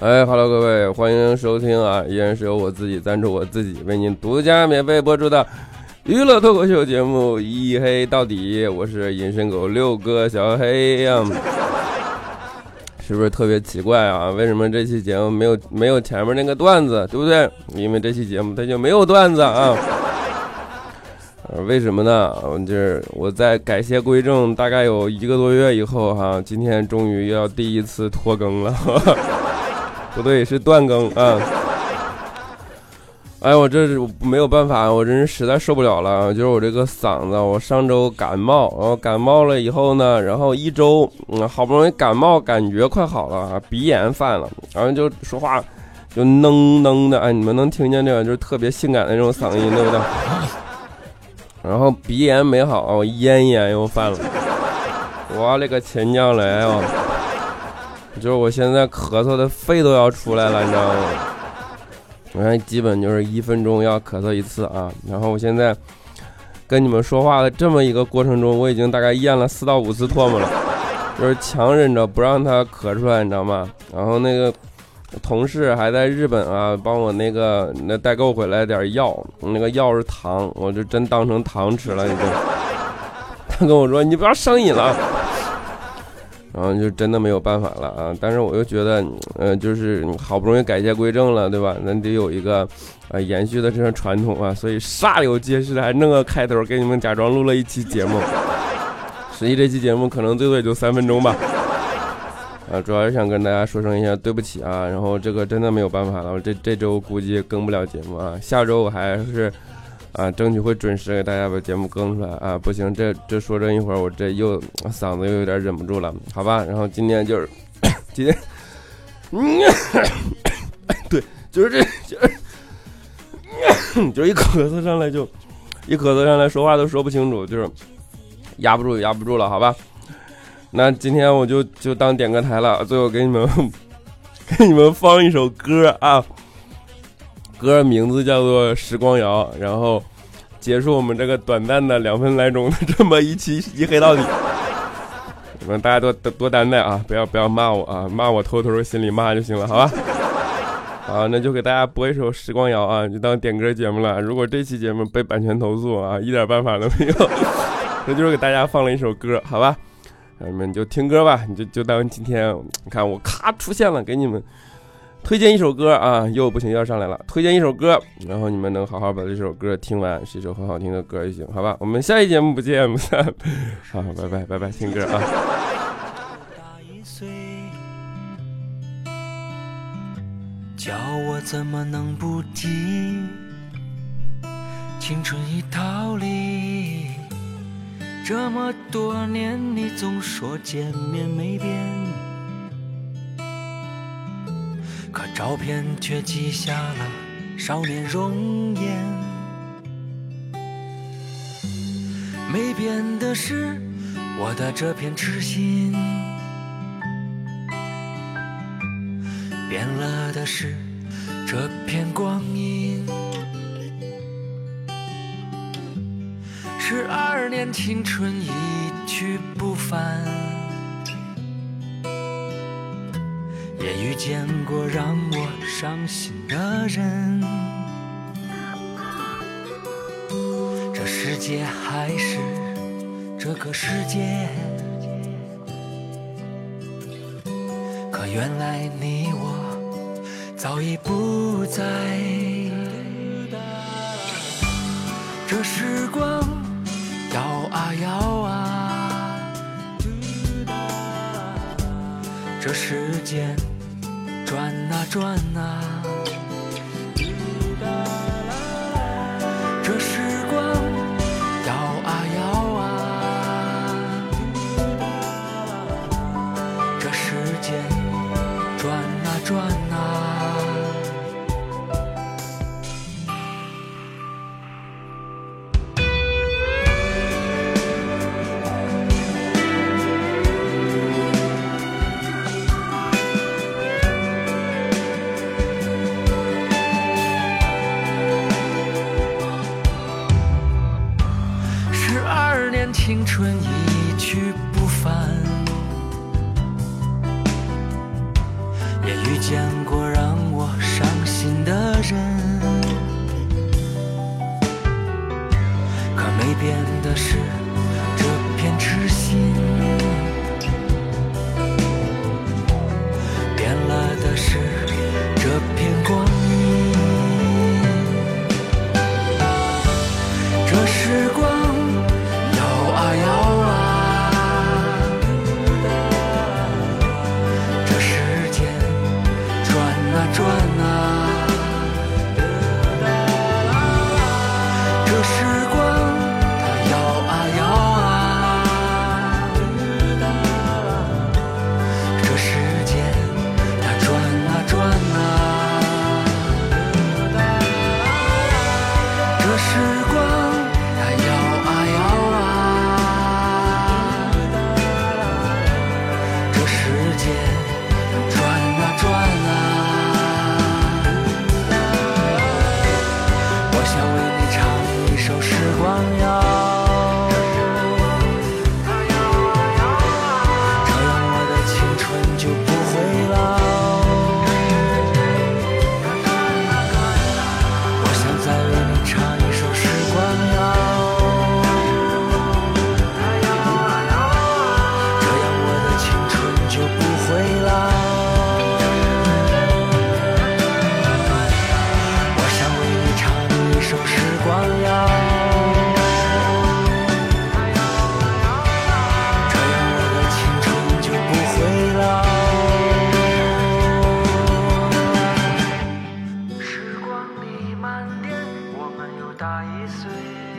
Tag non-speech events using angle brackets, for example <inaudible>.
哎哈喽，各位，欢迎收听啊！依然是由我自己赞助我自己，为您独家免费播出的娱乐脱口秀节目《一黑到底》，我是隐身狗六哥小黑呀。是不是特别奇怪啊？为什么这期节目没有没有前面那个段子，对不对？因为这期节目它就没有段子啊。为什么呢？就是我在改邪归正大概有一个多月以后哈，今天终于要第一次拖更了。不对，是断更啊！哎，我这是没有办法，我真是实在受不了了。就是我这个嗓子，我上周感冒，然后感冒了以后呢，然后一周，嗯，好不容易感冒感觉快好了，鼻炎犯了，然后就说话就囔囔的，哎，你们能听见这个就是特别性感的那种嗓音，对不对？然后鼻炎没好，咽炎又犯了，我勒个亲娘嘞！哦！就是我现在咳嗽的肺都要出来了，你知道吗？我看基本就是一分钟要咳嗽一次啊。然后我现在跟你们说话的这么一个过程中，我已经大概咽了四到五次唾沫了，就是强忍着不让它咳出来，你知道吗？然后那个同事还在日本啊，帮我那个那代购回来点药，那个药是糖，我就真当成糖吃了，已经。他跟我说：“你不要上瘾了。”然后就真的没有办法了啊！但是我又觉得，嗯，就是好不容易改邪归正了，对吧？咱得有一个，呃，延续的这种传统啊。所以煞有介事的还弄个开头给你们假装录了一期节目。<laughs> 实际这期节目可能最多也就三分钟吧。啊，主要是想跟大家说声一下对不起啊。然后这个真的没有办法了，我这这周估计更不了节目啊。下周我还是。啊，争取会准时给大家把节目更出来啊！不行，这这说这一会儿，我这又嗓子又有点忍不住了，好吧？然后今天就是今天，对，就是这，就是就一咳嗽上来就一咳嗽上来说话都说不清楚，就是压不住，压不住了，好吧？那今天我就就当点歌台了，最后给你们 <laughs> 给你们放一首歌啊。歌名字叫做《时光谣》，然后结束我们这个短暂的两分来钟的这么一期一黑到底。<laughs> 你们大家多多担待啊，不要不要骂我啊，骂我偷偷心里骂就行了，好吧？<laughs> 啊，那就给大家播一首《时光谣》啊，就当点歌节目了。如果这期节目被版权投诉啊，一点办法都没有，<laughs> 那就是给大家放了一首歌，好吧？你们就听歌吧，你就就当今天你看我咔出现了，给你们。推荐一首歌啊，又不行要上来了。推荐一首歌，然后你们能好好把这首歌听完，是一首很好听的歌就行，好吧？我们下一节目不见不散。好，拜拜拜拜，听歌啊。叫我怎么能不提？青春已逃离，这么多年你总说见面没变。照片却记下了少年容颜，没变的是我的这片痴心，变了的是这片光阴。十二年青春一去不返。也遇见过让我伤心的人，这世界还是这个世界，可原来你我早已不在。这时光摇啊摇啊，这时间。转啊转啊，春一去不返也遇见过让我伤心的人。可没变的是这片痴心。光耀这样我的青春就不会老时光你慢点我们又大一岁。